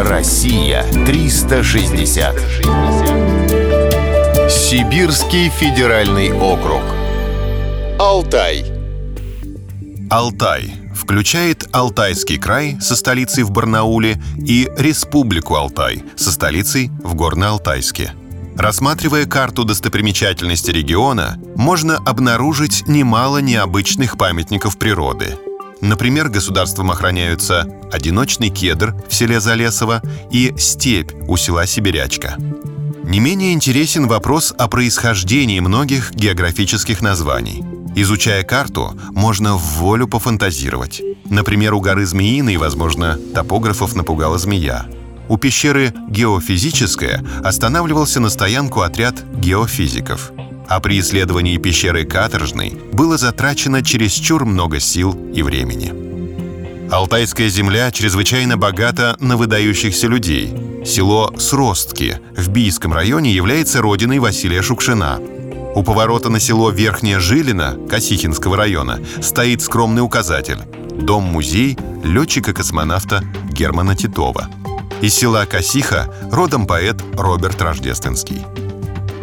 Россия 360. Сибирский федеральный округ. Алтай. Алтай включает Алтайский край со столицей в Барнауле и Республику Алтай со столицей в Горно-Алтайске. Рассматривая карту достопримечательности региона, можно обнаружить немало необычных памятников природы. Например, государством охраняются одиночный кедр в селе Залесово и степь у села Сибирячка. Не менее интересен вопрос о происхождении многих географических названий – Изучая карту, можно в волю пофантазировать. Например, у горы Змеиной, возможно, топографов напугала змея. У пещеры «Геофизическая» останавливался на стоянку отряд геофизиков. А при исследовании пещеры Каторжной было затрачено чересчур много сил и времени. Алтайская земля чрезвычайно богата на выдающихся людей. Село Сростки в Бийском районе является родиной Василия Шукшина – у поворота на село Верхняя Жилина Косихинского района стоит скромный указатель «Дом-музей летчика-космонавта Германа Титова». Из села Косиха родом поэт Роберт Рождественский.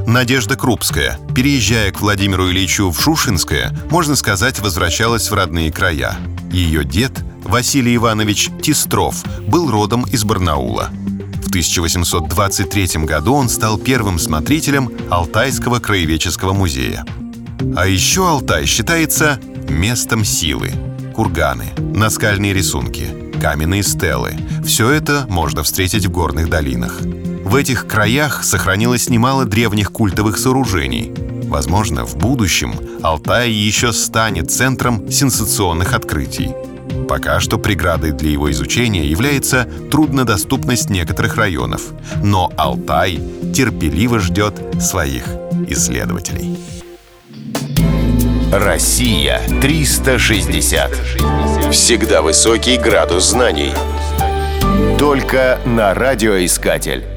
Надежда Крупская, переезжая к Владимиру Ильичу в Шушинское, можно сказать, возвращалась в родные края. Ее дед, Василий Иванович Тистров, был родом из Барнаула – 1823 году он стал первым смотрителем Алтайского краеведческого музея. А еще Алтай считается местом силы. Курганы, наскальные рисунки, каменные стелы – все это можно встретить в горных долинах. В этих краях сохранилось немало древних культовых сооружений. Возможно, в будущем Алтай еще станет центром сенсационных открытий – Пока что преградой для его изучения является труднодоступность некоторых районов, но Алтай терпеливо ждет своих исследователей. Россия 360. Всегда высокий градус знаний. Только на радиоискатель.